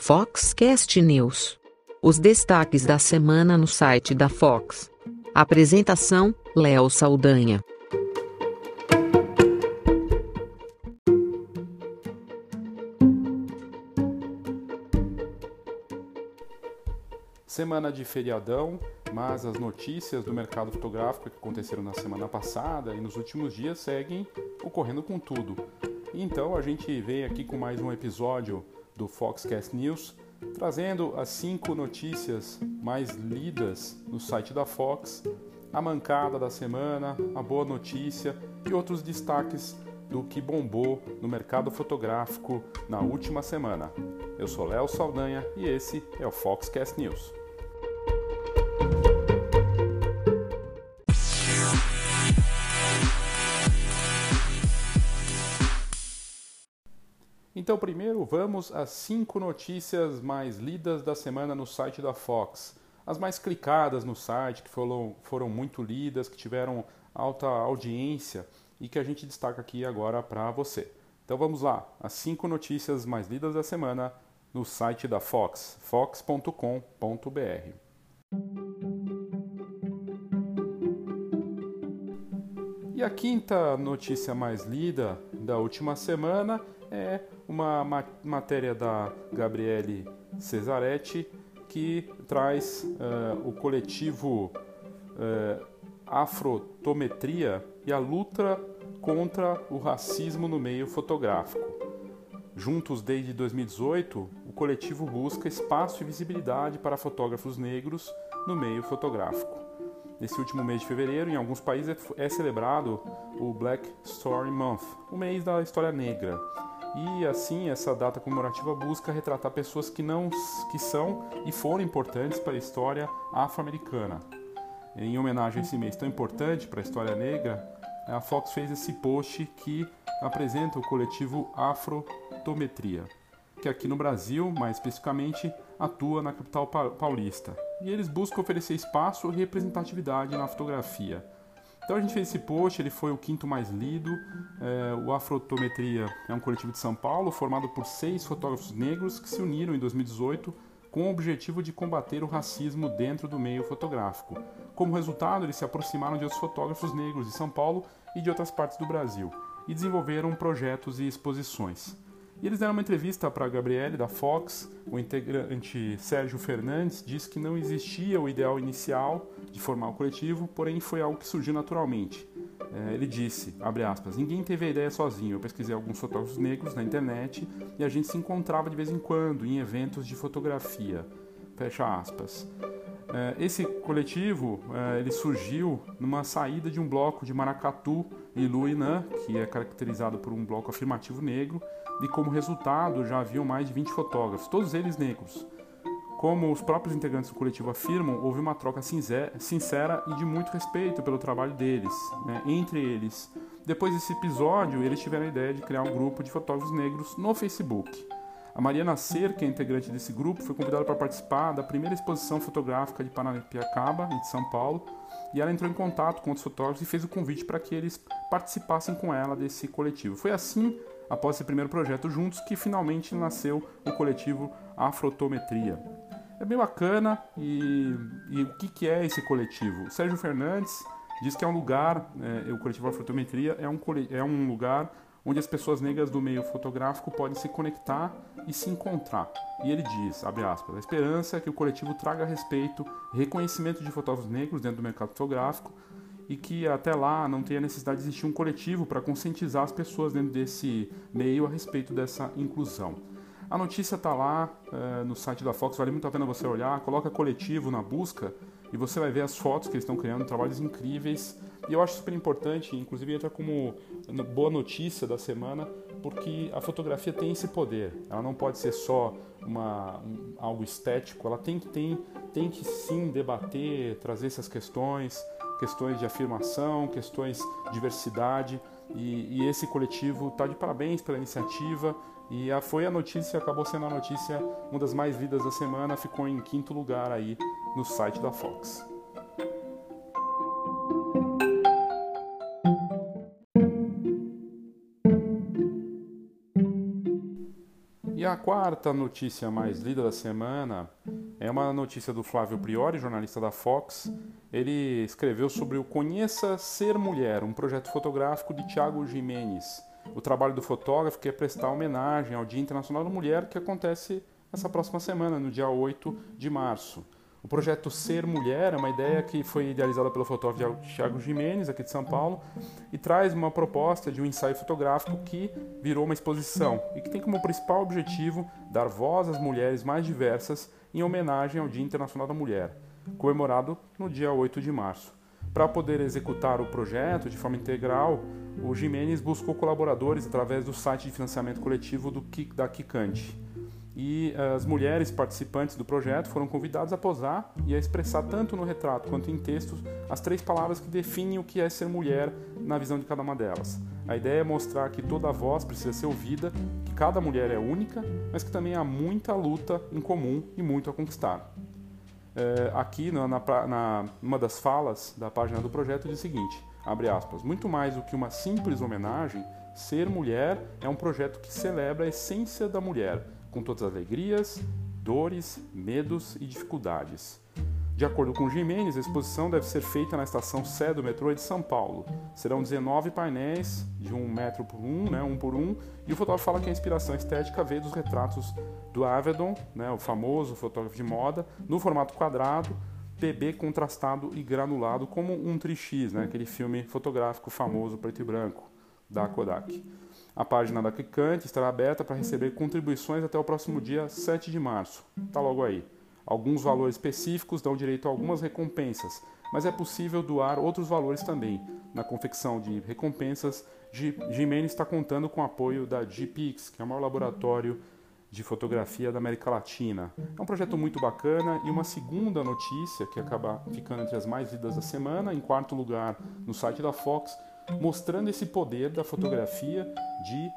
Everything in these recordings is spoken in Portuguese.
Foxcast News. Os destaques da semana no site da Fox. Apresentação: Léo Saldanha. Semana de feriadão, mas as notícias do mercado fotográfico que aconteceram na semana passada e nos últimos dias seguem ocorrendo com tudo. Então a gente vem aqui com mais um episódio do Foxcast News, trazendo as cinco notícias mais lidas no site da Fox, a mancada da semana, a boa notícia e outros destaques do que bombou no mercado fotográfico na última semana. Eu sou Léo Saldanha e esse é o Foxcast News. Então, primeiro vamos às cinco notícias mais lidas da semana no site da Fox. As mais clicadas no site, que foram, foram muito lidas, que tiveram alta audiência e que a gente destaca aqui agora para você. Então vamos lá, as cinco notícias mais lidas da semana no site da Fox, fox.com.br. E a quinta notícia mais lida da última semana é uma matéria da Gabriele Cesaretti que traz uh, o coletivo uh, Afrotometria e a luta contra o racismo no meio fotográfico. Juntos desde 2018, o coletivo busca espaço e visibilidade para fotógrafos negros no meio fotográfico. Nesse último mês de fevereiro, em alguns países é celebrado o Black Story Month, o mês da história negra, e assim essa data comemorativa busca retratar pessoas que não que são e foram importantes para a história afro-americana. Em homenagem a esse mês tão importante para a história negra, a Fox fez esse post que apresenta o coletivo Afrotometria, que aqui no Brasil, mais especificamente, atua na capital paulista. E eles buscam oferecer espaço e representatividade na fotografia então a gente fez esse post, ele foi o quinto mais lido. É, o Afrotometria é um coletivo de São Paulo formado por seis fotógrafos negros que se uniram em 2018 com o objetivo de combater o racismo dentro do meio fotográfico. Como resultado, eles se aproximaram de outros fotógrafos negros de São Paulo e de outras partes do Brasil e desenvolveram projetos e exposições. E eles deram uma entrevista para a Gabriele da Fox. O integrante Sérgio Fernandes disse que não existia o ideal inicial de formar o coletivo, porém foi algo que surgiu naturalmente. É, ele disse, aspas, ninguém teve a ideia sozinho. Eu pesquisei alguns fotógrafos negros na internet e a gente se encontrava de vez em quando em eventos de fotografia. Fecha aspas. É, esse coletivo é, ele surgiu numa saída de um bloco de Maracatu e Luinã, que é caracterizado por um bloco afirmativo negro, e como resultado já haviam mais de 20 fotógrafos, todos eles negros. Como os próprios integrantes do coletivo afirmam, houve uma troca sincera e de muito respeito pelo trabalho deles, né, entre eles. Depois desse episódio, eles tiveram a ideia de criar um grupo de fotógrafos negros no Facebook. A Mariana Ser, que é integrante desse grupo, foi convidada para participar da primeira exposição fotográfica de Paranapiacaba, de São Paulo, e ela entrou em contato com outros fotógrafos e fez o convite para que eles participassem com ela desse coletivo. Foi assim, após esse primeiro projeto juntos, que finalmente nasceu o coletivo Afrotometria. É bem bacana e, e o que, que é esse coletivo? O Sérgio Fernandes diz que é um lugar, é, o coletivo Afrotometria é um, é um lugar onde as pessoas negras do meio fotográfico podem se conectar e se encontrar. E ele diz, abre aspas, a esperança é que o coletivo traga respeito reconhecimento de fotógrafos negros dentro do mercado fotográfico e que até lá não tenha necessidade de existir um coletivo para conscientizar as pessoas dentro desse meio a respeito dessa inclusão. A notícia está lá é, no site da Fox, vale muito a pena você olhar, coloca coletivo na busca e você vai ver as fotos que eles estão criando, trabalhos incríveis. E eu acho super importante, inclusive entra como boa notícia da semana, porque a fotografia tem esse poder. Ela não pode ser só uma, um, algo estético, ela tem que, tem, tem que sim debater, trazer essas questões, questões de afirmação, questões de diversidade. E, e esse coletivo está de parabéns pela iniciativa. E a, foi a notícia, acabou sendo a notícia, uma das mais lidas da semana, ficou em quinto lugar aí no site da Fox. E a quarta notícia mais lida da semana é uma notícia do Flávio Priori, jornalista da Fox. Ele escreveu sobre o Conheça Ser Mulher, um projeto fotográfico de Tiago Jimenez. O trabalho do fotógrafo que é prestar homenagem ao Dia Internacional da Mulher, que acontece essa próxima semana, no dia 8 de março. O projeto Ser Mulher é uma ideia que foi idealizada pelo fotógrafo Thiago Jimenez, aqui de São Paulo, e traz uma proposta de um ensaio fotográfico que virou uma exposição e que tem como principal objetivo dar voz às mulheres mais diversas em homenagem ao Dia Internacional da Mulher, comemorado no dia 8 de março. Para poder executar o projeto de forma integral, o Jimenez buscou colaboradores através do site de financiamento coletivo do, da Kikante e as mulheres participantes do projeto foram convidadas a posar e a expressar tanto no retrato quanto em texto as três palavras que definem o que é ser mulher na visão de cada uma delas. A ideia é mostrar que toda voz precisa ser ouvida, que cada mulher é única, mas que também há muita luta em comum e muito a conquistar. É, aqui, na, na, na, uma das falas da página do projeto, diz o seguinte, abre aspas, muito mais do que uma simples homenagem, Ser Mulher é um projeto que celebra a essência da mulher, com todas as alegrias, dores, medos e dificuldades. De acordo com Jimenez, a exposição deve ser feita na estação Sé do metrô de São Paulo. Serão 19 painéis de um metro por um, né, um por um, e o fotógrafo fala que a inspiração estética veio dos retratos do Avedon, né, o famoso fotógrafo de moda, no formato quadrado, PB contrastado e granulado, como um Tri-X, né, aquele filme fotográfico famoso preto e branco da Kodak. A página da Clicante estará aberta para receber contribuições até o próximo dia 7 de março. Está logo aí. Alguns valores específicos dão direito a algumas recompensas, mas é possível doar outros valores também. Na confecção de recompensas, Gimene está contando com o apoio da GPix, que é o maior laboratório de fotografia da América Latina. É um projeto muito bacana e uma segunda notícia que acaba ficando entre as mais lidas da semana, em quarto lugar no site da Fox, mostrando esse poder da fotografia de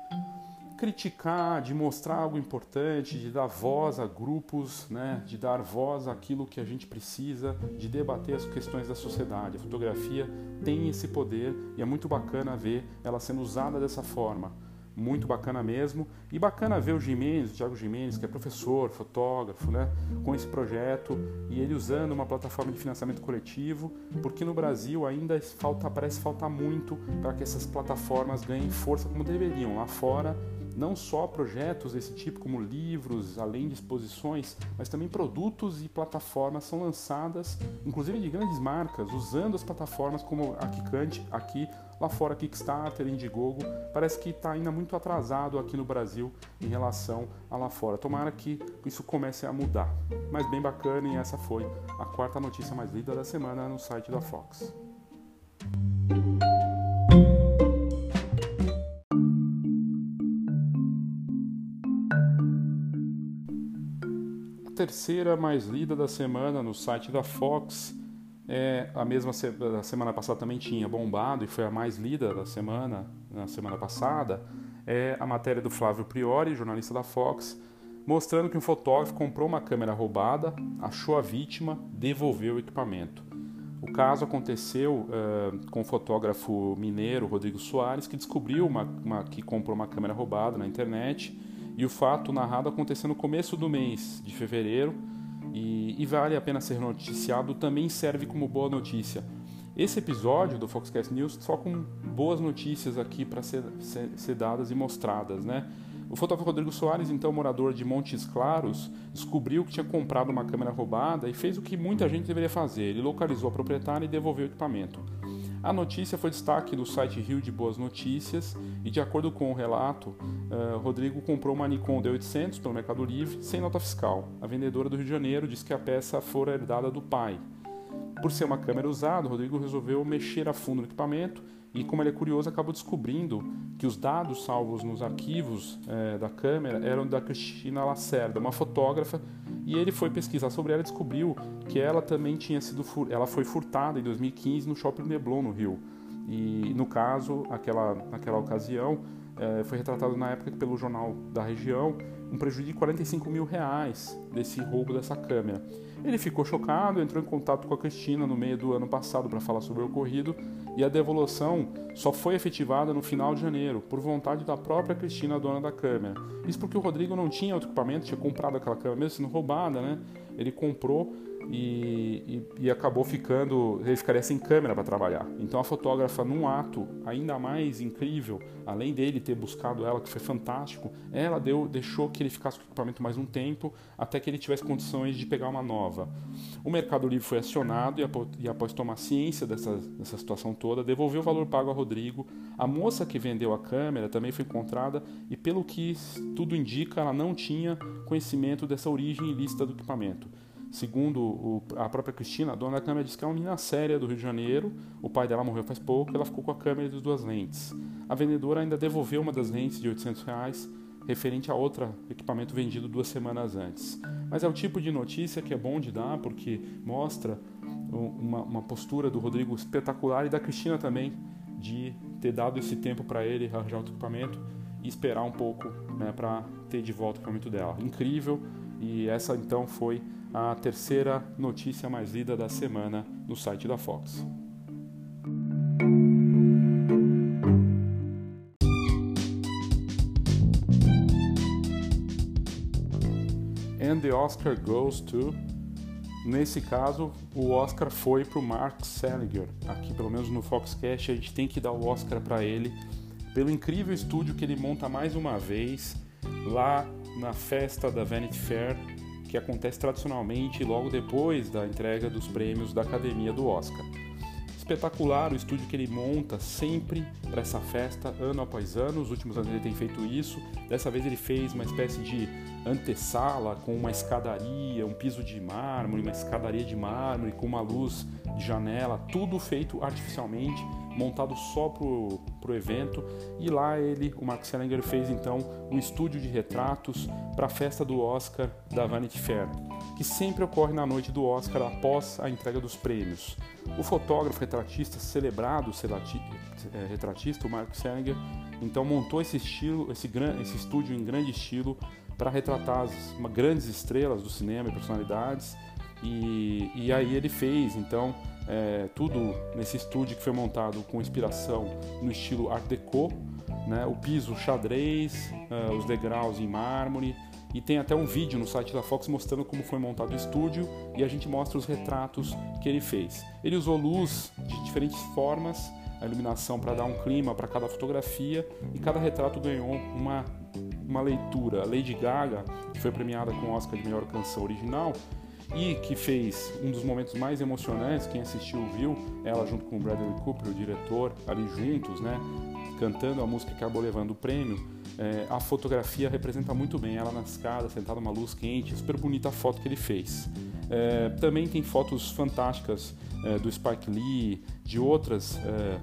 criticar, de mostrar algo importante, de dar voz a grupos, né, de dar voz àquilo que a gente precisa, de debater as questões da sociedade. A fotografia tem esse poder e é muito bacana ver ela sendo usada dessa forma muito bacana mesmo. E bacana ver o Jimenez, o Thiago Jimenez, que é professor, fotógrafo, né, com esse projeto e ele usando uma plataforma de financiamento coletivo, porque no Brasil ainda falta, parece faltar muito para que essas plataformas ganhem força como deveriam. Lá fora não só projetos desse tipo, como livros, além de exposições, mas também produtos e plataformas são lançadas, inclusive de grandes marcas, usando as plataformas como a Kikante, aqui, lá fora Kickstarter, Indiegogo, parece que está ainda muito atrasado aqui no Brasil em relação a lá fora. Tomara que isso comece a mudar. Mas bem bacana e essa foi a quarta notícia mais lida da semana no site da Fox. Terceira mais lida da semana no site da Fox. É, a mesma se da semana passada também tinha bombado e foi a mais lida da semana, na semana passada. É a matéria do Flávio Priori, jornalista da Fox, mostrando que um fotógrafo comprou uma câmera roubada, achou a vítima, devolveu o equipamento. O caso aconteceu uh, com o fotógrafo mineiro Rodrigo Soares, que descobriu uma, uma, que comprou uma câmera roubada na internet e o fato narrado aconteceu no começo do mês de fevereiro e, e vale a pena ser noticiado, também serve como boa notícia. Esse episódio do Foxcast News só com boas notícias aqui para ser, ser, ser, dadas e mostradas, né? O fotógrafo Rodrigo Soares, então morador de Montes Claros, descobriu que tinha comprado uma câmera roubada e fez o que muita gente deveria fazer. Ele localizou a proprietária e devolveu o equipamento. A notícia foi destaque do site Rio de Boas Notícias e, de acordo com o relato, uh, Rodrigo comprou uma Nikon D800 pelo Mercado Livre sem nota fiscal. A vendedora do Rio de Janeiro disse que a peça fora herdada do pai. Por ser uma câmera usada, Rodrigo resolveu mexer a fundo no equipamento e, como ele é curioso, acabou descobrindo que os dados salvos nos arquivos eh, da câmera eram da Cristina Lacerda, uma fotógrafa, e ele foi pesquisar sobre ela e descobriu que ela também tinha sido ela foi furtada em 2015 no Shopping Leblon no Rio. E no caso, aquela, naquela ocasião, eh, foi retratado na época pelo jornal da região um prejuízo de 45 mil reais desse roubo dessa câmera. Ele ficou chocado, entrou em contato com a Cristina no meio do ano passado para falar sobre o ocorrido e a devolução só foi efetivada no final de janeiro, por vontade da própria Cristina, dona da câmera. Isso porque o Rodrigo não tinha outro equipamento, tinha comprado aquela câmera mesmo sendo roubada, né? Ele comprou e, e, e, acabou ficando, ele ficaria sem câmera para trabalhar. Então a fotógrafa, num ato ainda mais incrível, além dele ter buscado ela, que foi fantástico, ela deu, deixou que ele ficasse com o equipamento mais um tempo, até que ele tivesse condições de pegar uma nova. O Mercado Livre foi acionado e, após, e após tomar ciência dessa, dessa situação toda, devolveu o valor pago a Rodrigo. A moça que vendeu a câmera também foi encontrada e, pelo que tudo indica, ela não tinha conhecimento dessa origem ilícita do equipamento. Segundo o, a própria Cristina, a dona da câmera disse que é uma menina séria do Rio de Janeiro. O pai dela morreu faz pouco, ela ficou com a câmera e as duas lentes. A vendedora ainda devolveu uma das lentes de 800 reais, referente a outro equipamento vendido duas semanas antes. Mas é o tipo de notícia que é bom de dar, porque mostra uma, uma postura do Rodrigo espetacular e da Cristina também, de ter dado esse tempo para ele arranjar outro equipamento e esperar um pouco né, para ter de volta o equipamento dela. Incrível, e essa então foi a terceira notícia mais lida da semana no site da Fox. And the Oscar goes to. Nesse caso, o Oscar foi para o Mark Seliger. Aqui, pelo menos no Foxcast, a gente tem que dar o Oscar para ele pelo incrível estúdio que ele monta mais uma vez lá na festa da Vanity Fair que acontece tradicionalmente logo depois da entrega dos prêmios da Academia do Oscar. Espetacular o estúdio que ele monta sempre para essa festa, ano após ano. Os últimos anos ele tem feito isso. Dessa vez ele fez uma espécie de antessala com uma escadaria, um piso de mármore, uma escadaria de mármore com uma luz de janela, tudo feito artificialmente montado só pro, pro evento. E lá ele, o Mark Selinger, fez então um estúdio de retratos para a festa do Oscar da Vanity Fair, que sempre ocorre na noite do Oscar após a entrega dos prêmios. O fotógrafo retratista celebrado é, retratista, o Mark Selinger, então montou esse estilo, esse, esse estúdio em grande estilo para retratar as grandes estrelas do cinema e personalidades. E, e aí ele fez então é, tudo nesse estúdio que foi montado com inspiração no estilo Art Deco, né? o piso xadrez, uh, os degraus em mármore, e tem até um vídeo no site da Fox mostrando como foi montado o estúdio e a gente mostra os retratos que ele fez. Ele usou luz de diferentes formas, a iluminação para dar um clima para cada fotografia e cada retrato ganhou uma, uma leitura. A Lady Gaga, que foi premiada com o Oscar de melhor canção original, e que fez um dos momentos mais emocionantes, quem assistiu viu, ela junto com o Bradley Cooper, o diretor, ali juntos, né, cantando a música que acabou levando o prêmio. É, a fotografia representa muito bem ela na escada, sentada numa luz quente, super bonita a foto que ele fez. É, também tem fotos fantásticas é, do Spike Lee, de outras, é,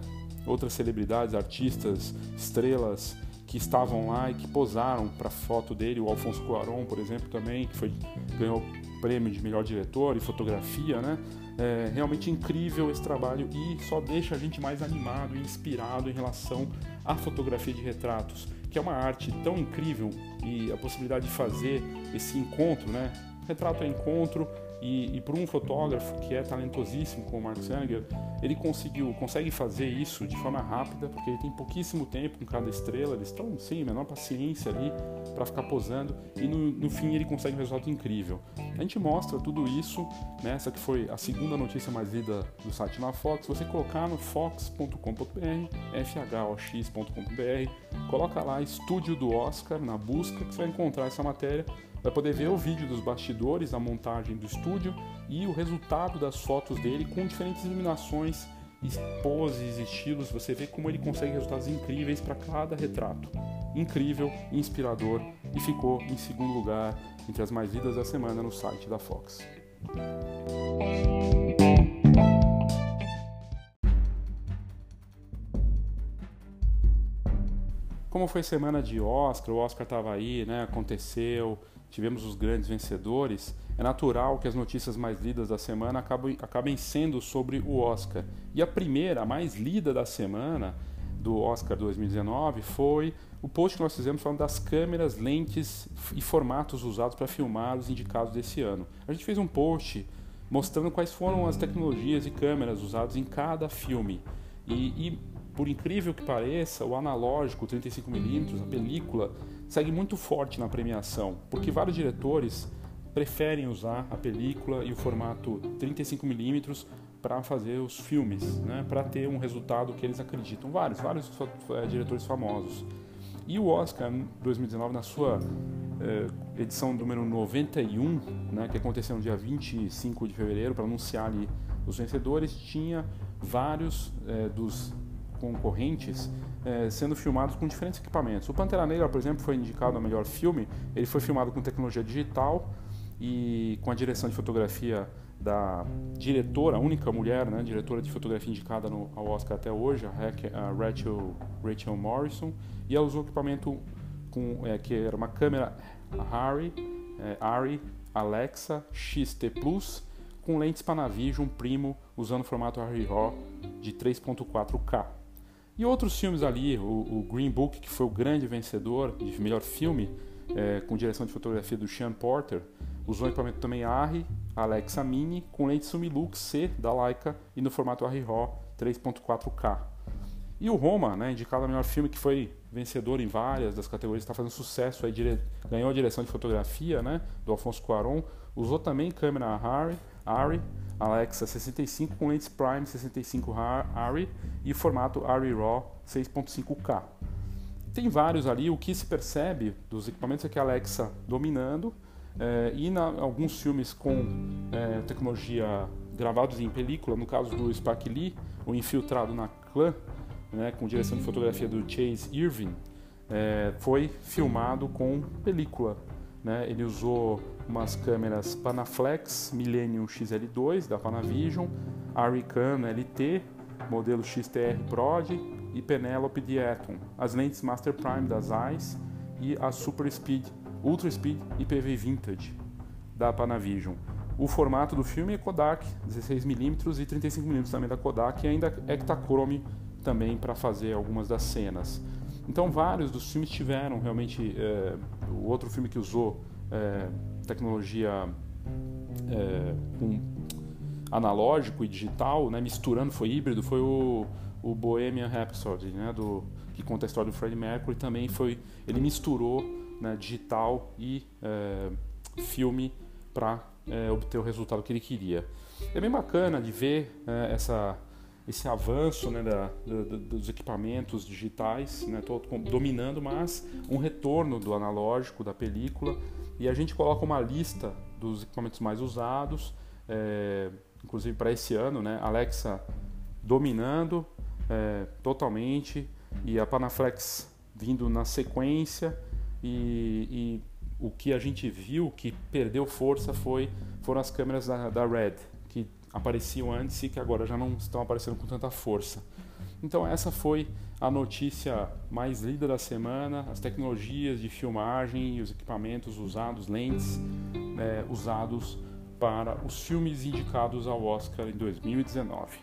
outras celebridades, artistas, estrelas que estavam lá e que posaram para foto dele, o Alfonso Cuarón, por exemplo, também, que foi, ganhou prêmio de melhor diretor e fotografia, né? É realmente incrível esse trabalho e só deixa a gente mais animado e inspirado em relação à fotografia de retratos, que é uma arte tão incrível e a possibilidade de fazer esse encontro, né? Retrato é encontro, e, e para um fotógrafo que é talentosíssimo como o Mark Seliger, ele conseguiu, consegue fazer isso de forma rápida, porque ele tem pouquíssimo tempo com cada estrela, eles estão sem menor paciência ali para ficar posando e no, no, fim ele consegue um resultado incrível. A gente mostra tudo isso, né, essa que foi a segunda notícia mais lida do site na Fox. Você colocar no fox.com.br, fhox.com.br, coloca lá Estúdio do Oscar na busca que você vai encontrar essa matéria vai poder ver o vídeo dos bastidores, a montagem do estúdio e o resultado das fotos dele com diferentes iluminações, poses, estilos. Você vê como ele consegue resultados incríveis para cada retrato. Incrível, inspirador e ficou em segundo lugar entre as mais lidas da semana no site da Fox. Como foi semana de Oscar, o Oscar estava aí, né? Aconteceu, tivemos os grandes vencedores, é natural que as notícias mais lidas da semana acabem, acabem sendo sobre o Oscar. E a primeira, a mais lida da semana, do Oscar 2019 foi o post que nós fizemos falando das câmeras, lentes e formatos usados para filmar os indicados desse ano. A gente fez um post mostrando quais foram as tecnologias e câmeras usadas em cada filme. E, e por incrível que pareça, o analógico 35mm, a película, segue muito forte na premiação, porque vários diretores preferem usar a película e o formato 35mm para fazer os filmes, né, para ter um resultado que eles acreditam. Vários, vários é, diretores famosos. E o Oscar 2019, na sua é, edição número 91, né, que aconteceu no dia 25 de fevereiro, para anunciar ali os vencedores, tinha vários é, dos concorrentes é, sendo filmados com diferentes equipamentos. O Pantera Negra, por exemplo, foi indicado ao melhor filme. Ele foi filmado com tecnologia digital e com a direção de fotografia da diretora, a única mulher, né, diretora de fotografia indicada no, ao Oscar até hoje, a Rachel, Rachel Morrison, e ela usou equipamento com, é, que era uma câmera Harry, é, Arri Alexa XT Plus com lentes Panavision Primo usando o formato RAW de 3.4K. E outros filmes ali, o, o, Green Book, que foi o grande vencedor de melhor filme, é, com direção de fotografia do Sean Porter, usou equipamento também Arri Alexa Mini com lente Sumilux C da Leica e no formato Arri RAW 3.4K. E o Roma, né, indicado a melhor filme, que foi vencedor em várias das categorias, está fazendo sucesso, aí, dire... ganhou a direção de fotografia né, do Alfonso Cuaron, usou também câmera Harry, Arri Alexa 65 com lentes Prime 65 Arri e formato Arri RAW 6.5K. Tem vários ali, o que se percebe dos equipamentos é que a Alexa dominando, é, e na, alguns filmes com é, tecnologia gravados em película, no caso do Spike Lee, o Infiltrado na Clã, né, com direção de fotografia do Chase Irving, é, foi filmado com película. Né? Ele usou umas câmeras Panaflex Millennium XL2 da Panavision, Aricam LT, modelo XTR Prod e Penelope de Eton, as lentes Master Prime das Zeiss e a Super Speed Ultra Speed IPV Vintage da Panavision. O formato do filme é Kodak, 16mm e 35mm também da Kodak, e ainda Ektachrome também para fazer algumas das cenas. Então vários dos filmes tiveram realmente é, o outro filme que usou é, tecnologia é, analógico e digital, né, misturando, foi híbrido, foi o, o Bohemian Rhapsody, né, do, que conta a história do Freddie Mercury, também foi, ele misturou né, digital e filme para obter o resultado que ele queria. É bem bacana de ver essa, esse avanço né, da, do, dos equipamentos digitais, né, dominando, mas um retorno do analógico, da película, e a gente coloca uma lista dos equipamentos mais usados, é, inclusive para esse ano, né, Alexa dominando é, totalmente, e a Panaflex vindo na sequência, e, e, o que a gente viu que perdeu força foi foram as câmeras da, da Red, apareciam antes e que agora já não estão aparecendo com tanta força. Então essa foi a notícia mais lida da semana, as tecnologias de filmagem e os equipamentos usados, lentes né, usados para os filmes indicados ao Oscar em 2019.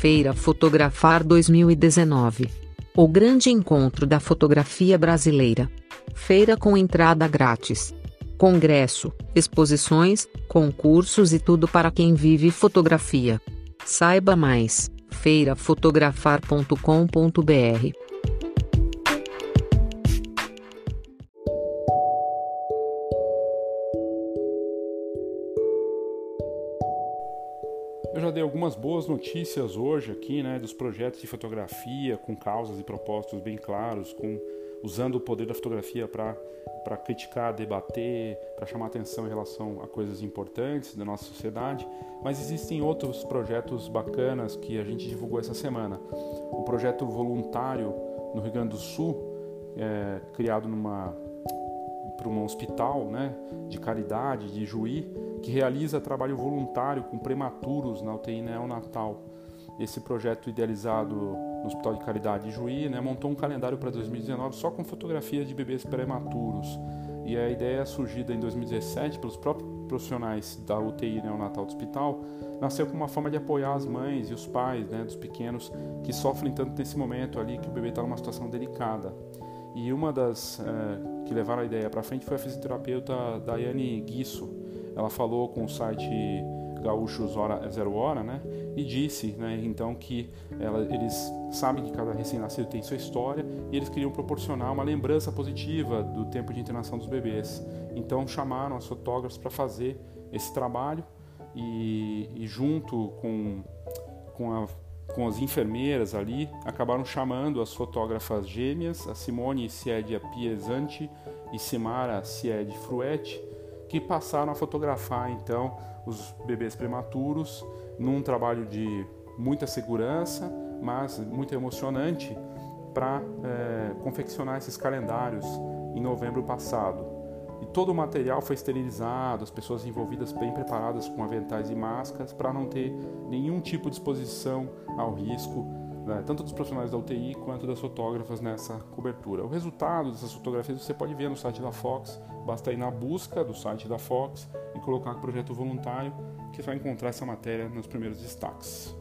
Feira Fotografar 2019. O grande encontro da fotografia brasileira. Feira com entrada grátis. Congresso, exposições, concursos e tudo para quem vive fotografia. Saiba mais: feirafotografar.com.br. algumas notícias hoje aqui, né, dos projetos de fotografia com causas e propósitos bem claros, com usando o poder da fotografia para para criticar, debater, para chamar atenção em relação a coisas importantes da nossa sociedade, mas existem outros projetos bacanas que a gente divulgou essa semana. O projeto voluntário no Rio Grande do Sul, é, criado numa para um hospital né, de caridade de Juí, que realiza trabalho voluntário com prematuros na UTI neonatal. Esse projeto idealizado no Hospital de Caridade de Juí né, montou um calendário para 2019 só com fotografias de bebês prematuros. E a ideia surgida em 2017 pelos próprios profissionais da UTI neonatal do hospital nasceu como uma forma de apoiar as mães e os pais né, dos pequenos que sofrem tanto nesse momento ali que o bebê está numa situação delicada. E uma das é, que levaram a ideia para frente foi a fisioterapeuta Daiane Guisso. Ela falou com o site Gaúchos Hora, Zero Hora, né? E disse, né, então, que ela, eles sabem que cada recém-nascido tem sua história e eles queriam proporcionar uma lembrança positiva do tempo de internação dos bebês. Então, chamaram as fotógrafas para fazer esse trabalho e, e junto com, com a com as enfermeiras ali, acabaram chamando as fotógrafas gêmeas, a Simone Siede Piesante e Simara Siede Fruetti, que passaram a fotografar então os bebês prematuros num trabalho de muita segurança, mas muito emocionante para é, confeccionar esses calendários em novembro passado. E todo o material foi esterilizado, as pessoas envolvidas bem preparadas com aventais e máscaras para não ter nenhum tipo de exposição ao risco, né, tanto dos profissionais da UTI quanto das fotógrafas nessa cobertura. O resultado dessas fotografias você pode ver no site da Fox, basta ir na busca do site da Fox e colocar projeto voluntário, que vai encontrar essa matéria nos primeiros destaques.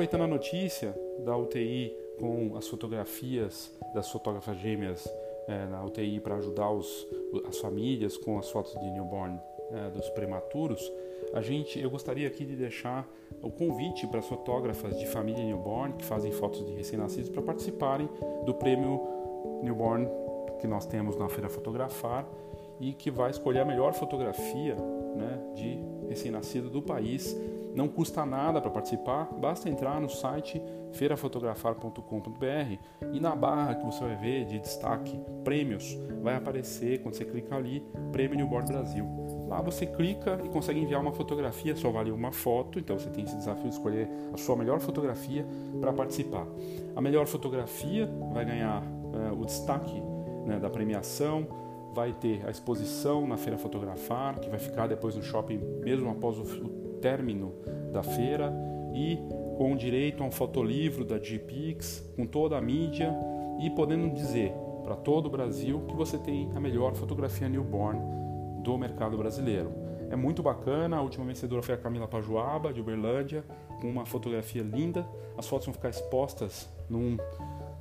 Aproveitando a notícia da UTI com as fotografias das fotógrafas gêmeas é, na UTI para ajudar os, as famílias com as fotos de newborn é, dos prematuros, a gente, eu gostaria aqui de deixar o convite para as fotógrafas de família newborn que fazem fotos de recém-nascidos para participarem do prêmio newborn que nós temos na Feira Fotografar e que vai escolher a melhor fotografia né, de recém-nascido do país não custa nada para participar, basta entrar no site feirafotografar.com.br e na barra que você vai ver de destaque prêmios, vai aparecer quando você clica ali Prêmio Newborn Brasil. Lá você clica e consegue enviar uma fotografia, só vale uma foto, então você tem esse desafio de escolher a sua melhor fotografia para participar. A melhor fotografia vai ganhar uh, o destaque né, da premiação, vai ter a exposição na Feira Fotografar, que vai ficar depois no shopping mesmo após o término da feira e com direito a um fotolivro da GPix, com toda a mídia e podendo dizer para todo o Brasil que você tem a melhor fotografia newborn do mercado brasileiro. É muito bacana, a última vencedora foi a Camila Pajuaba, de Uberlândia, com uma fotografia linda. As fotos vão ficar expostas num,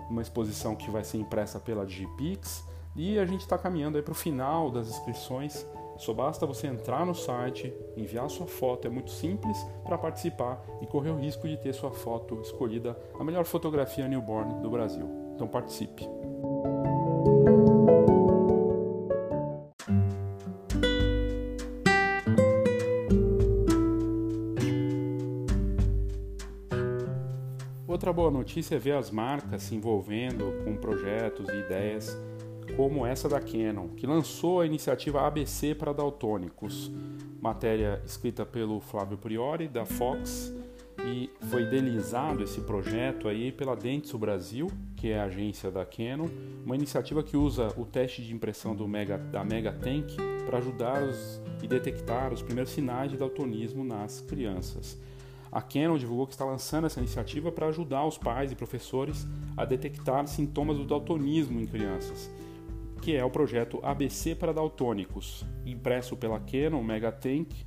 numa exposição que vai ser impressa pela GPix e a gente está caminhando para o final das inscrições só basta você entrar no site, enviar sua foto, é muito simples para participar e correr o risco de ter sua foto escolhida a melhor fotografia newborn do Brasil. Então participe. Outra boa notícia é ver as marcas se envolvendo com projetos e ideias como essa da Canon, que lançou a iniciativa ABC para daltônicos, matéria escrita pelo Flávio Priori da Fox e foi idealizado esse projeto aí pela Dentsu Brasil, que é a agência da Canon, uma iniciativa que usa o teste de impressão Mega, da Mega Tank para ajudar os, e detectar os primeiros sinais de daltonismo nas crianças. A Canon divulgou que está lançando essa iniciativa para ajudar os pais e professores a detectar sintomas do daltonismo em crianças que é o projeto ABC para daltônicos, impresso pela Canon Megatank,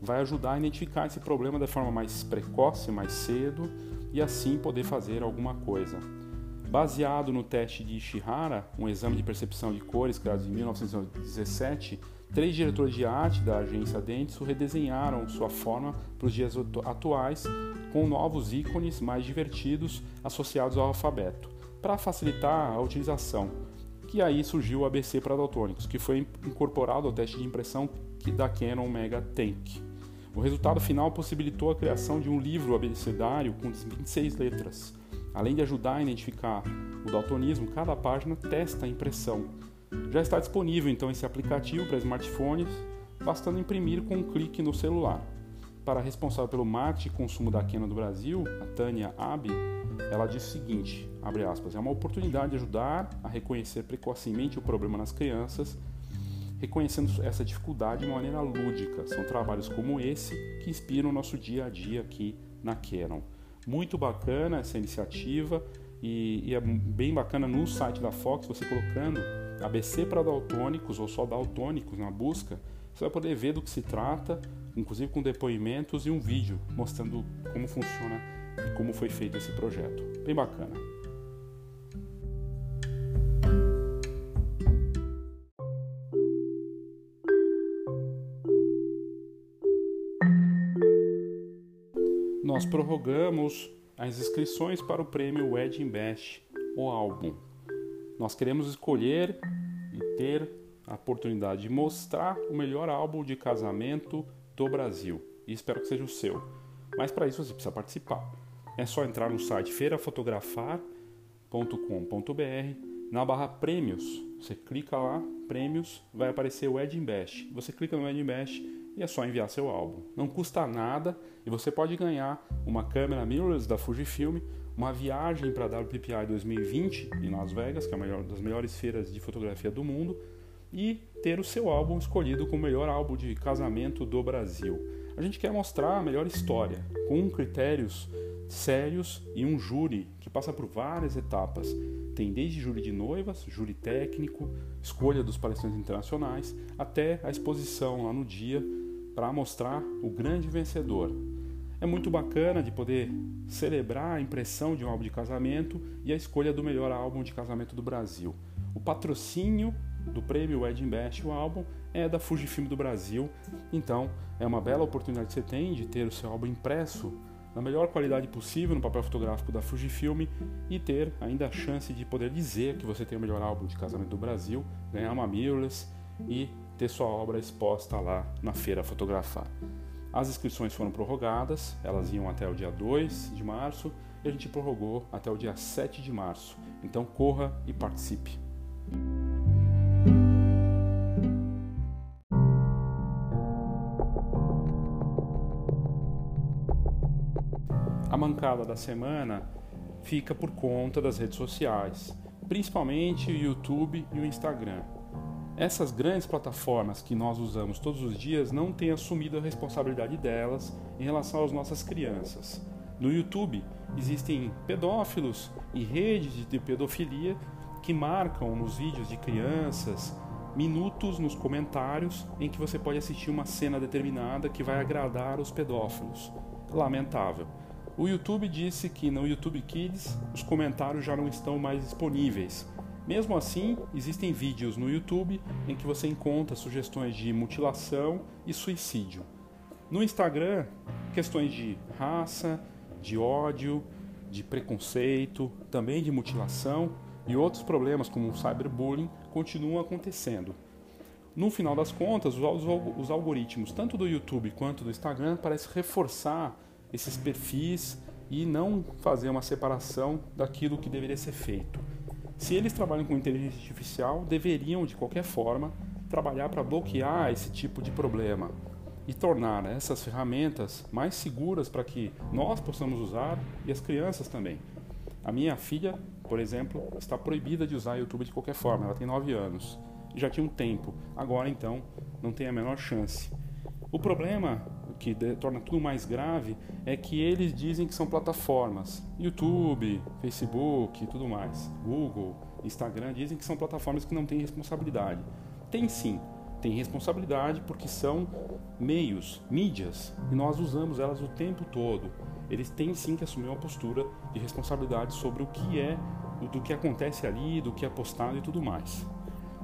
vai ajudar a identificar esse problema de forma mais precoce, mais cedo e assim poder fazer alguma coisa. Baseado no teste de Ishihara, um exame de percepção de cores criado em 1917, três diretores de arte da agência Dentsu redesenharam sua forma para os dias atuais com novos ícones mais divertidos associados ao alfabeto, para facilitar a utilização que aí surgiu o ABC para daltônicos, que foi incorporado ao teste de impressão da Canon Mega Tank. O resultado final possibilitou a criação de um livro abecedário com 26 letras. Além de ajudar a identificar o daltonismo, cada página testa a impressão. Já está disponível então esse aplicativo para smartphones, bastando imprimir com um clique no celular. Para a responsável pelo marketing e consumo da Canon do Brasil, a Tânia Abi, ela diz o seguinte, aspas, é uma oportunidade de ajudar a reconhecer precocemente o problema nas crianças, reconhecendo essa dificuldade de uma maneira lúdica. São trabalhos como esse que inspiram o nosso dia a dia aqui na Canon. Muito bacana essa iniciativa e, e é bem bacana no site da Fox, você colocando ABC para daltônicos ou só daltônicos na busca, você vai poder ver do que se trata, inclusive com depoimentos e um vídeo mostrando como funciona e como foi feito esse projeto. Bem bacana. Nós prorrogamos as inscrições para o prêmio Wedding Best, o álbum. Nós queremos escolher e ter a oportunidade de mostrar o melhor álbum de casamento do Brasil. E espero que seja o seu. Mas para isso você precisa participar. É só entrar no site feirafotografar.com.br na barra prêmios. Você clica lá, prêmios, vai aparecer o Wedding Best. Você clica no Wedding Best e é só enviar seu álbum. Não custa nada e você pode ganhar uma câmera mirrorless da Fujifilm, uma viagem para a WPPI 2020 em Las Vegas, que é uma das melhores feiras de fotografia do mundo, e ter o seu álbum escolhido como o melhor álbum de casamento do Brasil. A gente quer mostrar a melhor história, com critérios sérios e um júri que passa por várias etapas. Tem desde júri de noivas, júri técnico, escolha dos palestrantes internacionais, até a exposição lá no dia para mostrar o grande vencedor. É muito bacana de poder celebrar a impressão de um álbum de casamento e a escolha do melhor álbum de casamento do Brasil. O patrocínio do prêmio Wedding Best, o álbum, é da Fujifilm do Brasil. Então, é uma bela oportunidade que você tem de ter o seu álbum impresso na melhor qualidade possível no papel fotográfico da Fujifilm e ter ainda a chance de poder dizer que você tem o melhor álbum de casamento do Brasil, ganhar uma mirrorless e ter sua obra exposta lá na feira fotografar. As inscrições foram prorrogadas, elas iam até o dia 2 de março e a gente prorrogou até o dia 7 de março. Então corra e participe. A mancada da semana fica por conta das redes sociais, principalmente o YouTube e o Instagram. Essas grandes plataformas que nós usamos todos os dias não têm assumido a responsabilidade delas em relação às nossas crianças. No YouTube existem pedófilos e redes de pedofilia que marcam nos vídeos de crianças minutos nos comentários em que você pode assistir uma cena determinada que vai agradar os pedófilos. Lamentável. O YouTube disse que no YouTube Kids os comentários já não estão mais disponíveis mesmo assim, existem vídeos no YouTube em que você encontra sugestões de mutilação e suicídio. No Instagram, questões de raça, de ódio, de preconceito, também de mutilação e outros problemas como o cyberbullying continuam acontecendo. No final das contas, os algoritmos, tanto do YouTube quanto do Instagram, parecem reforçar esses perfis e não fazer uma separação daquilo que deveria ser feito. Se eles trabalham com inteligência artificial, deveriam, de qualquer forma, trabalhar para bloquear esse tipo de problema e tornar essas ferramentas mais seguras para que nós possamos usar e as crianças também. A minha filha, por exemplo, está proibida de usar YouTube de qualquer forma, ela tem 9 anos já tinha um tempo, agora então não tem a menor chance. O problema que torna tudo mais grave é que eles dizem que são plataformas. YouTube, Facebook e tudo mais. Google, Instagram dizem que são plataformas que não têm responsabilidade. Tem sim, tem responsabilidade porque são meios, mídias, e nós usamos elas o tempo todo. Eles têm sim que assumir uma postura de responsabilidade sobre o que é, do que acontece ali, do que é postado e tudo mais.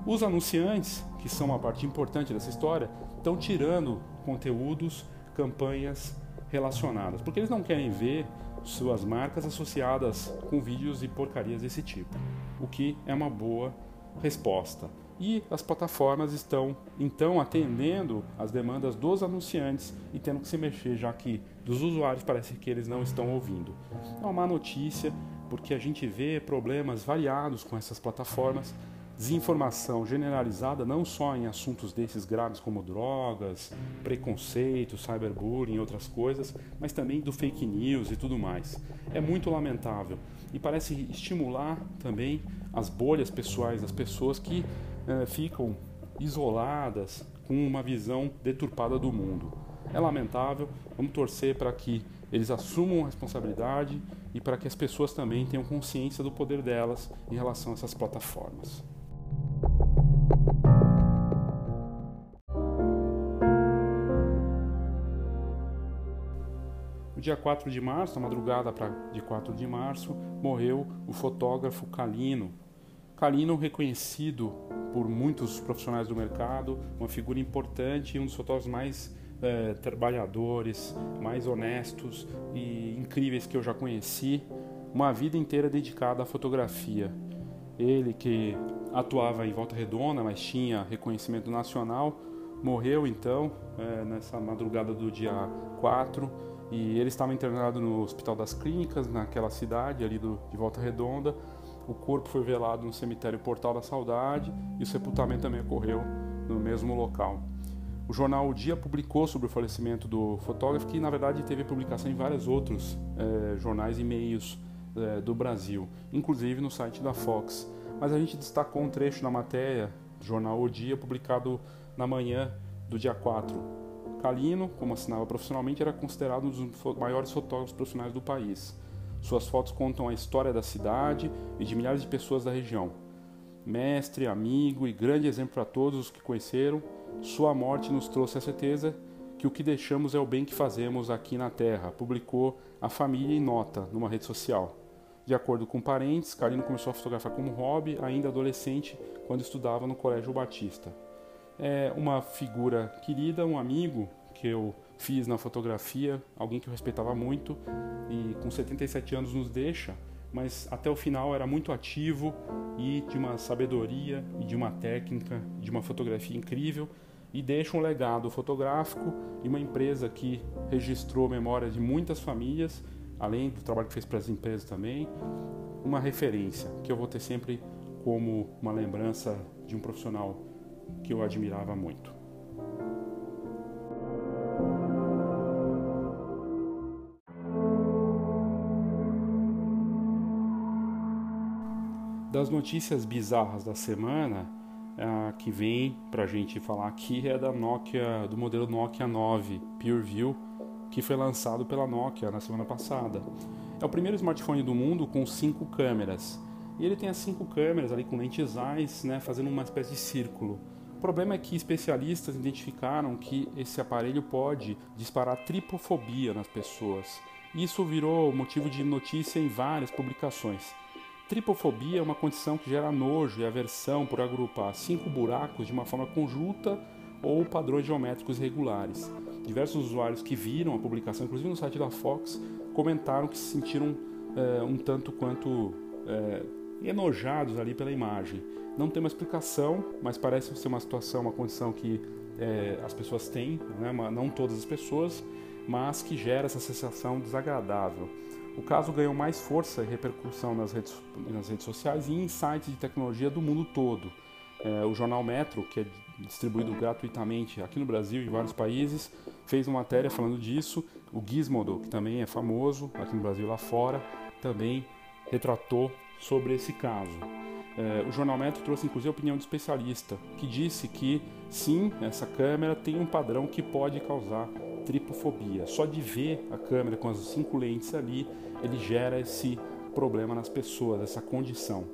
Os anunciantes, que são uma parte importante dessa história, estão tirando conteúdos campanhas relacionadas, porque eles não querem ver suas marcas associadas com vídeos e porcarias desse tipo, o que é uma boa resposta. E as plataformas estão então atendendo as demandas dos anunciantes e tendo que se mexer, já que dos usuários parece que eles não estão ouvindo. É uma má notícia, porque a gente vê problemas variados com essas plataformas desinformação generalizada não só em assuntos desses graves como drogas, preconceito, cyberbullying e outras coisas, mas também do fake news e tudo mais. É muito lamentável e parece estimular também as bolhas pessoais das pessoas que uh, ficam isoladas, com uma visão deturpada do mundo. É lamentável, vamos torcer para que eles assumam a responsabilidade e para que as pessoas também tenham consciência do poder delas em relação a essas plataformas. Dia 4 de março, na madrugada pra, de 4 de março, morreu o fotógrafo Calino. Calino, reconhecido por muitos profissionais do mercado, uma figura importante e um dos fotógrafos mais é, trabalhadores, mais honestos e incríveis que eu já conheci. Uma vida inteira dedicada à fotografia. Ele que atuava em Volta Redonda, mas tinha reconhecimento nacional, morreu então é, nessa madrugada do dia 4 e ele estava internado no Hospital das Clínicas, naquela cidade ali do, de Volta Redonda. O corpo foi velado no cemitério Portal da Saudade e o sepultamento também ocorreu no mesmo local. O jornal O Dia publicou sobre o falecimento do fotógrafo, que na verdade teve publicação em vários outros eh, jornais e meios eh, do Brasil, inclusive no site da Fox. Mas a gente destacou um trecho na matéria do jornal O Dia, publicado na manhã do dia 4 Calino, como assinava profissionalmente, era considerado um dos maiores fotógrafos profissionais do país. Suas fotos contam a história da cidade e de milhares de pessoas da região. Mestre, amigo e grande exemplo para todos os que conheceram, sua morte nos trouxe a certeza que o que deixamos é o bem que fazemos aqui na Terra, publicou a família em nota numa rede social. De acordo com parentes, Calino começou a fotografar como hobby ainda adolescente, quando estudava no Colégio Batista é uma figura querida, um amigo que eu fiz na fotografia, alguém que eu respeitava muito e com 77 anos nos deixa, mas até o final era muito ativo e de uma sabedoria e de uma técnica, de uma fotografia incrível e deixa um legado fotográfico e uma empresa que registrou memórias de muitas famílias, além do trabalho que fez para as empresas também, uma referência que eu vou ter sempre como uma lembrança de um profissional que eu admirava muito. Das notícias bizarras da semana, a que vem para a gente falar aqui é da Nokia, do modelo Nokia 9 PureView, que foi lançado pela Nokia na semana passada. É o primeiro smartphone do mundo com cinco câmeras. E ele tem as cinco câmeras ali com lentes eyes, né, fazendo uma espécie de círculo. O problema é que especialistas identificaram que esse aparelho pode disparar tripofobia nas pessoas. Isso virou motivo de notícia em várias publicações. Tripofobia é uma condição que gera nojo e aversão por agrupar cinco buracos de uma forma conjunta ou padrões geométricos regulares. Diversos usuários que viram a publicação, inclusive no site da Fox, comentaram que se sentiram é, um tanto quanto é, enojados ali pela imagem. Não tem uma explicação, mas parece ser uma situação, uma condição que é, as pessoas têm, né? não todas as pessoas, mas que gera essa sensação desagradável. O caso ganhou mais força e repercussão nas redes, nas redes sociais e em sites de tecnologia do mundo todo. É, o jornal Metro, que é distribuído gratuitamente aqui no Brasil e em vários países, fez uma matéria falando disso. O Gizmodo, que também é famoso aqui no Brasil e lá fora, também retratou sobre esse caso. É, o Jornal Metro trouxe inclusive a opinião de especialista, que disse que sim, essa câmera tem um padrão que pode causar tripofobia. Só de ver a câmera com as cinco lentes ali, ele gera esse problema nas pessoas, essa condição.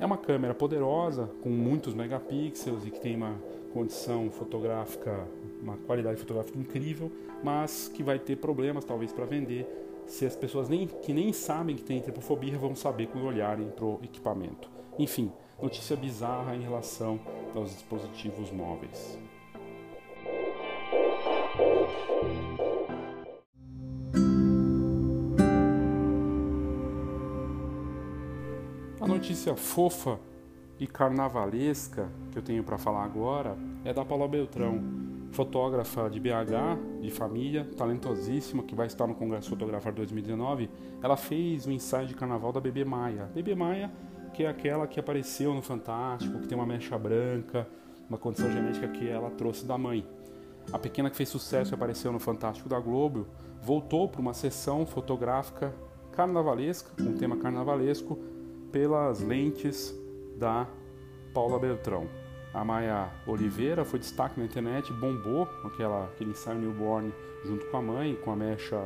É uma câmera poderosa, com muitos megapixels e que tem uma condição fotográfica, uma qualidade fotográfica incrível, mas que vai ter problemas talvez para vender se as pessoas nem, que nem sabem que tem tripofobia vão saber quando olharem para o equipamento. Enfim, notícia bizarra em relação aos dispositivos móveis. A notícia fofa e carnavalesca que eu tenho para falar agora é da Paula Beltrão, fotógrafa de BH, de família, talentosíssima, que vai estar no Congresso Fotografar 2019. Ela fez o ensaio de carnaval da Bebê Maia. Bebê Maia que é aquela que apareceu no Fantástico, que tem uma mecha branca, uma condição genética que ela trouxe da mãe. A pequena que fez sucesso e apareceu no Fantástico da Globo voltou para uma sessão fotográfica carnavalesca, com um tema carnavalesco, pelas lentes da Paula Beltrão. A Maia Oliveira foi destaque na internet, bombou aquela, aquele ensaio newborn junto com a mãe, com a mecha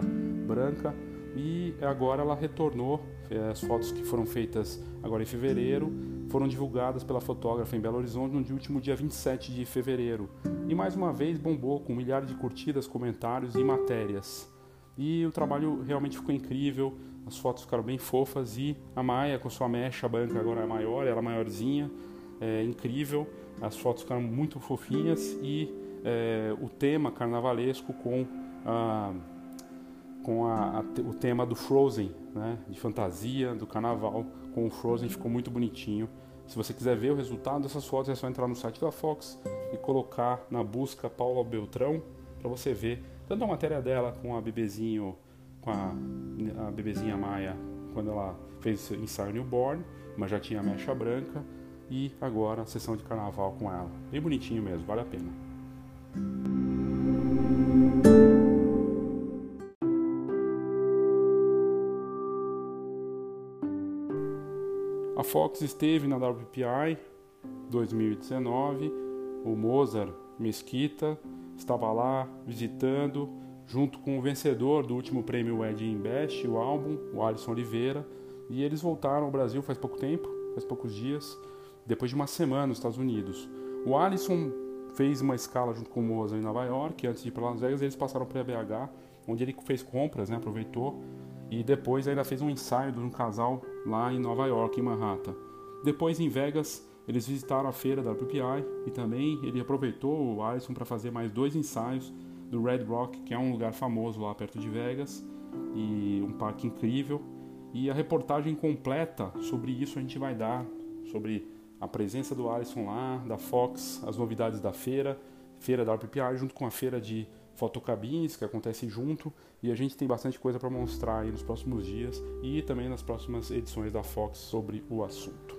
branca, e agora ela retornou. Eh, as fotos que foram feitas agora em fevereiro foram divulgadas pela fotógrafa em Belo Horizonte no último dia 27 de fevereiro. E mais uma vez bombou com milhares de curtidas, comentários e matérias. E o trabalho realmente ficou incrível, as fotos ficaram bem fofas e a Maia com sua mecha branca agora é maior, ela é maiorzinha, é incrível. As fotos ficaram muito fofinhas e é, o tema carnavalesco com, a, com a, a, o tema do Frozen, né, de fantasia, do carnaval, com o Frozen ficou muito bonitinho. Se você quiser ver o resultado dessas fotos, é só entrar no site da Fox e colocar na busca Paula Beltrão para você ver tanto a matéria dela com a bebezinho, com a, a bebezinha Maia quando ela fez o ensaio newborn, mas já tinha a mecha branca e agora a sessão de carnaval com ela. Bem bonitinho mesmo, vale a pena. A Fox esteve na WPI 2019, o Mozart Mesquita estava lá visitando, junto com o vencedor do último prêmio Wedding Best, o álbum, o Alisson Oliveira, e eles voltaram ao Brasil faz pouco tempo, faz poucos dias, depois de uma semana nos Estados Unidos. O Alisson fez uma escala junto com o Mozart em Nova York, antes de ir para Las Vegas, eles passaram para BH, onde ele fez compras, né, aproveitou, e depois ainda fez um ensaio de um casal lá em Nova York, em Manhattan. Depois em Vegas, eles visitaram a feira da WPI e também ele aproveitou o Alisson para fazer mais dois ensaios do Red Rock, que é um lugar famoso lá perto de Vegas e um parque incrível. E a reportagem completa sobre isso a gente vai dar, sobre a presença do Alisson lá, da Fox, as novidades da feira, feira da RPPI, junto com a feira de fotocabines que acontece junto, e a gente tem bastante coisa para mostrar aí nos próximos dias e também nas próximas edições da Fox sobre o assunto.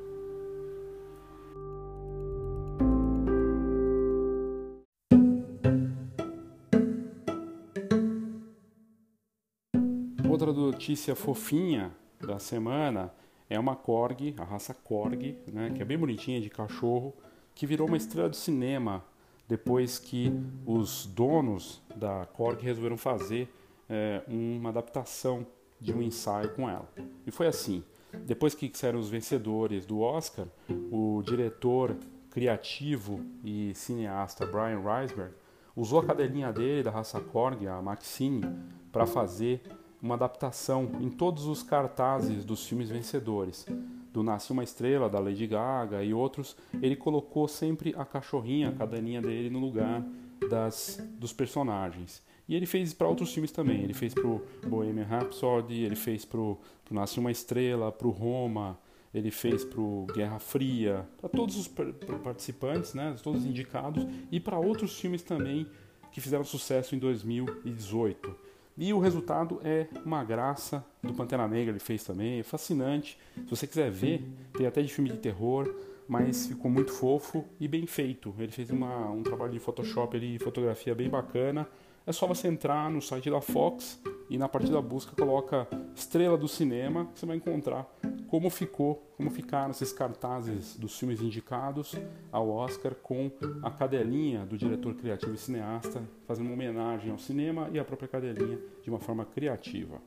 Outra notícia fofinha da semana é uma Korg, a raça Korg, né, que é bem bonitinha de cachorro, que virou uma estrela de cinema depois que os donos da Korg resolveram fazer é, uma adaptação de um ensaio com ela. E foi assim: depois que saíram os vencedores do Oscar, o diretor criativo e cineasta Brian Reisberg usou a cadelinha dele, da raça Korg, a Maxine, para fazer uma adaptação em todos os cartazes dos filmes vencedores. Do Nasce uma Estrela, da Lady Gaga e outros, ele colocou sempre a cachorrinha, a cadelinha dele, no lugar das, dos personagens. E ele fez para outros filmes também. Ele fez para o Bohemian Rhapsody, ele fez para o Nasce uma Estrela, para o Roma, ele fez para o Guerra Fria, para todos os participantes, né, todos os indicados, e para outros filmes também que fizeram sucesso em 2018. E o resultado é uma graça do Pantera Negra, ele fez também, é fascinante. Se você quiser ver, tem até de filme de terror, mas ficou muito fofo e bem feito. Ele fez uma, um trabalho de Photoshop e fotografia bem bacana. É só você entrar no site da Fox e na parte da busca coloca Estrela do Cinema, você vai encontrar como ficou, como ficaram esses cartazes dos filmes indicados ao Oscar com a cadelinha do diretor criativo e cineasta fazendo uma homenagem ao cinema e à própria cadelinha de uma forma criativa.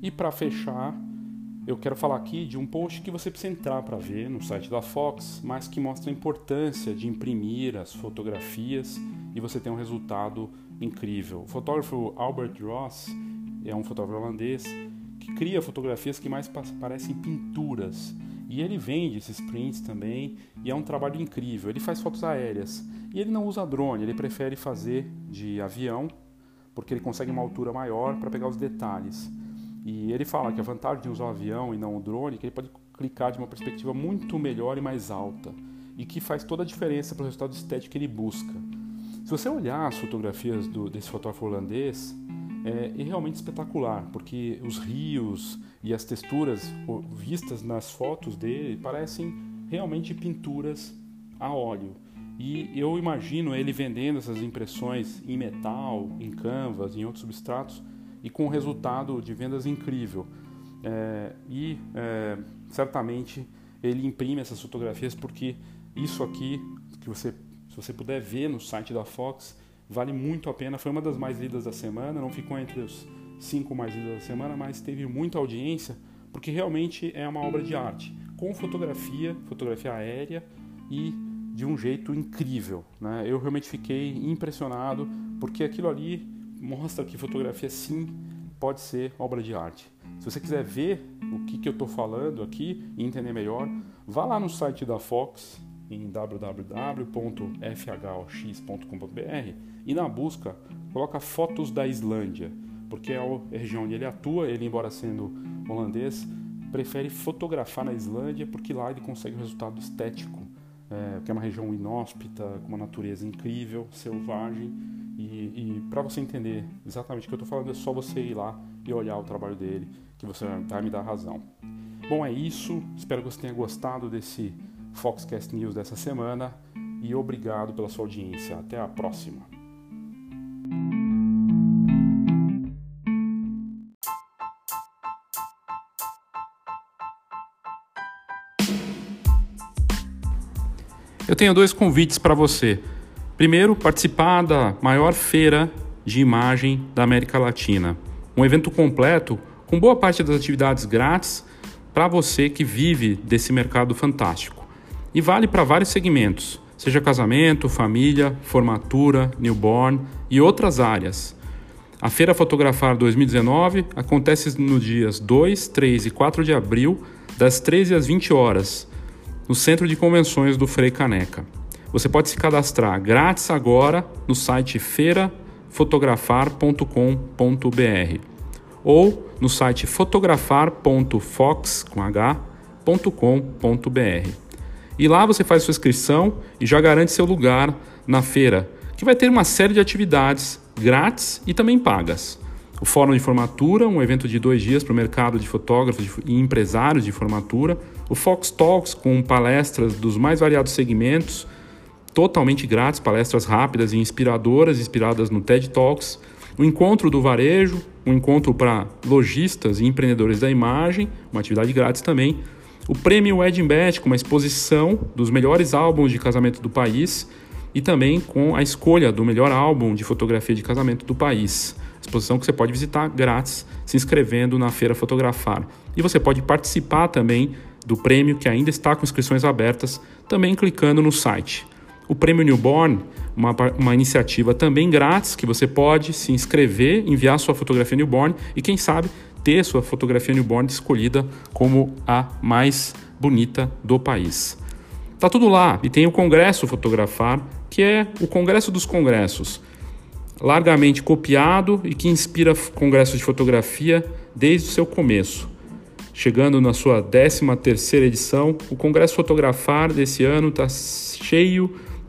E para fechar, eu quero falar aqui de um post que você precisa entrar para ver no site da Fox, mas que mostra a importância de imprimir as fotografias e você ter um resultado incrível. O fotógrafo Albert Ross é um fotógrafo holandês que cria fotografias que mais parecem pinturas. E ele vende esses prints também, e é um trabalho incrível. Ele faz fotos aéreas. E ele não usa drone, ele prefere fazer de avião, porque ele consegue uma altura maior para pegar os detalhes. E ele fala que a vantagem de usar o avião e não o drone é que ele pode clicar de uma perspectiva muito melhor e mais alta e que faz toda a diferença para o resultado estético que ele busca. Se você olhar as fotografias do, desse fotógrafo holandês, é, é, realmente espetacular, porque os rios e as texturas vistas nas fotos dele parecem realmente pinturas a óleo. E eu imagino ele vendendo essas impressões em metal, em canvas, em outros substratos, e com resultado de vendas incrível. É, e é, certamente ele imprime essas fotografias porque isso aqui que você, se você puder ver no site da Fox, vale muito a pena. Foi uma das mais lidas da semana, não ficou entre os cinco mais lidas da semana, mas teve muita audiência porque realmente é uma obra de arte com fotografia, fotografia aérea e de um jeito incrível. Né? Eu realmente fiquei impressionado porque aquilo ali mostra que fotografia sim pode ser obra de arte. Se você quiser ver o que, que eu estou falando aqui e entender melhor, vá lá no site da Fox em www.fhox.com.br e na busca coloca fotos da Islândia, porque é a região onde ele atua, ele embora sendo holandês, prefere fotografar na Islândia porque lá ele consegue um resultado estético, é, que é uma região inóspita, com uma natureza incrível, selvagem. E, para você entender exatamente o que eu estou falando, é só você ir lá e olhar o trabalho dele, que você vai me dar razão. Bom, é isso. Espero que você tenha gostado desse Foxcast News dessa semana e obrigado pela sua audiência. Até a próxima. Eu tenho dois convites para você. Primeiro, participar da maior feira de imagem da América Latina. Um evento completo com boa parte das atividades grátis para você que vive desse mercado fantástico. E vale para vários segmentos, seja casamento, família, formatura, newborn e outras áreas. A Feira Fotografar 2019 acontece nos dias 2, 3 e 4 de abril, das 13 às 20 horas, no Centro de Convenções do Frei Caneca. Você pode se cadastrar grátis agora no site feirafotografar.com.br ou no site fotografar.fox.com.br. E lá você faz sua inscrição e já garante seu lugar na feira, que vai ter uma série de atividades grátis e também pagas. O Fórum de Formatura, um evento de dois dias para o mercado de fotógrafos e empresários de formatura, o Fox Talks, com palestras dos mais variados segmentos, totalmente grátis, palestras rápidas e inspiradoras, inspiradas no TED Talks. O encontro do varejo, um encontro para lojistas e empreendedores da imagem, uma atividade grátis também. O prêmio Wedding Bet, com uma exposição dos melhores álbuns de casamento do país e também com a escolha do melhor álbum de fotografia de casamento do país. Exposição que você pode visitar grátis se inscrevendo na Feira Fotografar. E você pode participar também do prêmio que ainda está com inscrições abertas, também clicando no site. O Prêmio Newborn, uma, uma iniciativa também grátis que você pode se inscrever, enviar sua fotografia newborn e, quem sabe, ter sua fotografia newborn escolhida como a mais bonita do país. Tá tudo lá e tem o Congresso Fotografar, que é o Congresso dos Congressos, largamente copiado e que inspira congressos de fotografia desde o seu começo. Chegando na sua 13ª edição, o Congresso Fotografar desse ano está cheio